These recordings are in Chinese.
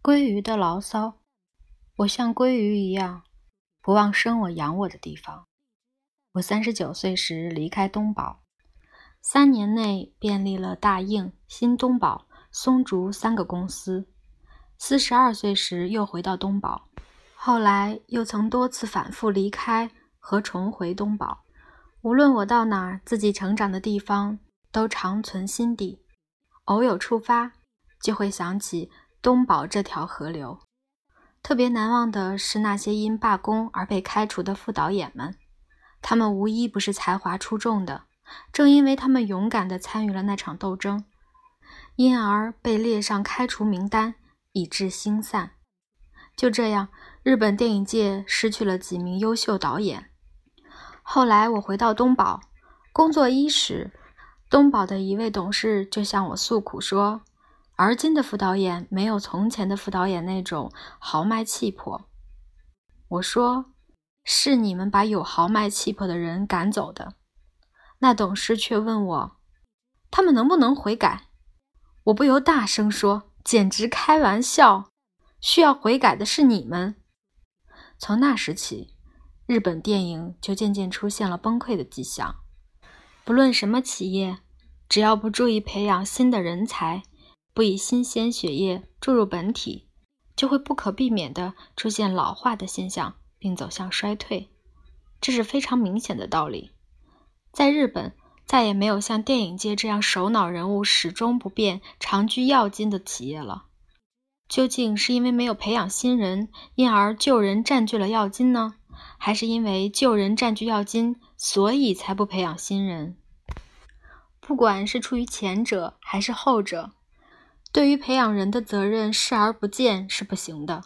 鲑鱼的牢骚。我像鲑鱼一样，不忘生我养我的地方。我三十九岁时离开东宝，三年内便立了大应、新东宝、松竹三个公司。四十二岁时又回到东宝，后来又曾多次反复离开和重回东宝。无论我到哪儿，自己成长的地方都长存心底。偶有触发，就会想起东宝这条河流。特别难忘的是那些因罢工而被开除的副导演们，他们无一不是才华出众的。正因为他们勇敢地参与了那场斗争，因而被列上开除名单。以致星散。就这样，日本电影界失去了几名优秀导演。后来我回到东宝工作伊始，东宝的一位董事就向我诉苦说：“而今的副导演没有从前的副导演那种豪迈气魄。”我说：“是你们把有豪迈气魄的人赶走的。”那董事却问我：“他们能不能悔改？”我不由大声说。简直开玩笑！需要悔改的是你们。从那时起，日本电影就渐渐出现了崩溃的迹象。不论什么企业，只要不注意培养新的人才，不以新鲜血液注入本体，就会不可避免地出现老化的现象，并走向衰退。这是非常明显的道理。在日本。再也没有像电影界这样首脑人物始终不变、长居要津的企业了。究竟是因为没有培养新人，因而旧人占据了要津呢？还是因为旧人占据要津，所以才不培养新人？不管是出于前者还是后者，对于培养人的责任视而不见是不行的。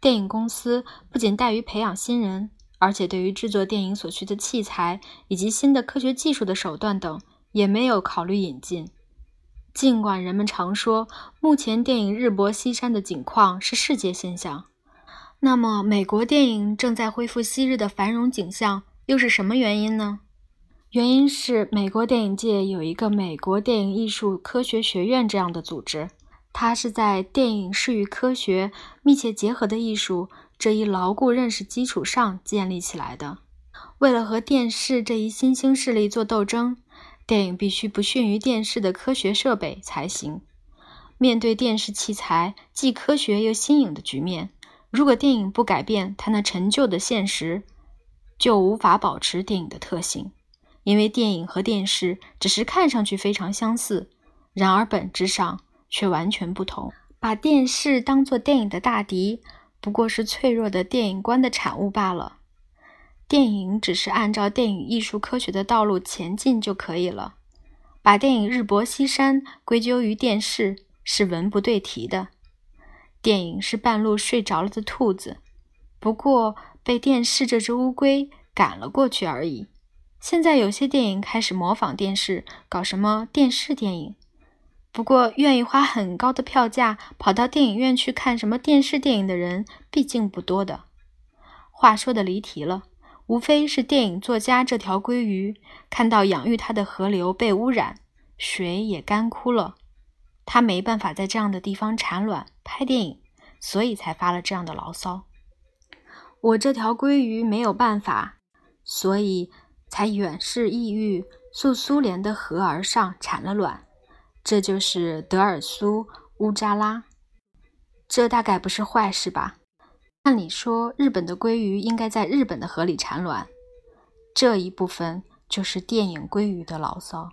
电影公司不仅怠于培养新人。而且，对于制作电影所需的器材以及新的科学技术的手段等，也没有考虑引进。尽管人们常说目前电影日薄西山的景况是世界现象，那么美国电影正在恢复昔日的繁荣景象，又是什么原因呢？原因是美国电影界有一个美国电影艺术科学学院这样的组织，它是在电影是与科学密切结合的艺术。这一牢固认识基础上建立起来的。为了和电视这一新兴势力做斗争，电影必须不逊于电视的科学设备才行。面对电视器材既科学又新颖的局面，如果电影不改变它那陈旧的现实，就无法保持电影的特性。因为电影和电视只是看上去非常相似，然而本质上却完全不同。把电视当作电影的大敌。不过是脆弱的电影观的产物罢了。电影只是按照电影艺术科学的道路前进就可以了。把电影日薄西山归咎于电视是文不对题的。电影是半路睡着了的兔子，不过被电视这只乌龟赶了过去而已。现在有些电影开始模仿电视，搞什么电视电影。不过，愿意花很高的票价跑到电影院去看什么电视电影的人，毕竟不多的。话说的离题了，无非是电影作家这条鲑鱼看到养育它的河流被污染，水也干枯了，它没办法在这样的地方产卵拍电影，所以才发了这样的牢骚。我这条鲑鱼没有办法，所以才远视异域，溯苏联的河而上产了卵。这就是德尔苏乌扎拉，这大概不是坏事吧？按理说，日本的鲑鱼应该在日本的河里产卵。这一部分就是电影鲑鱼的牢骚。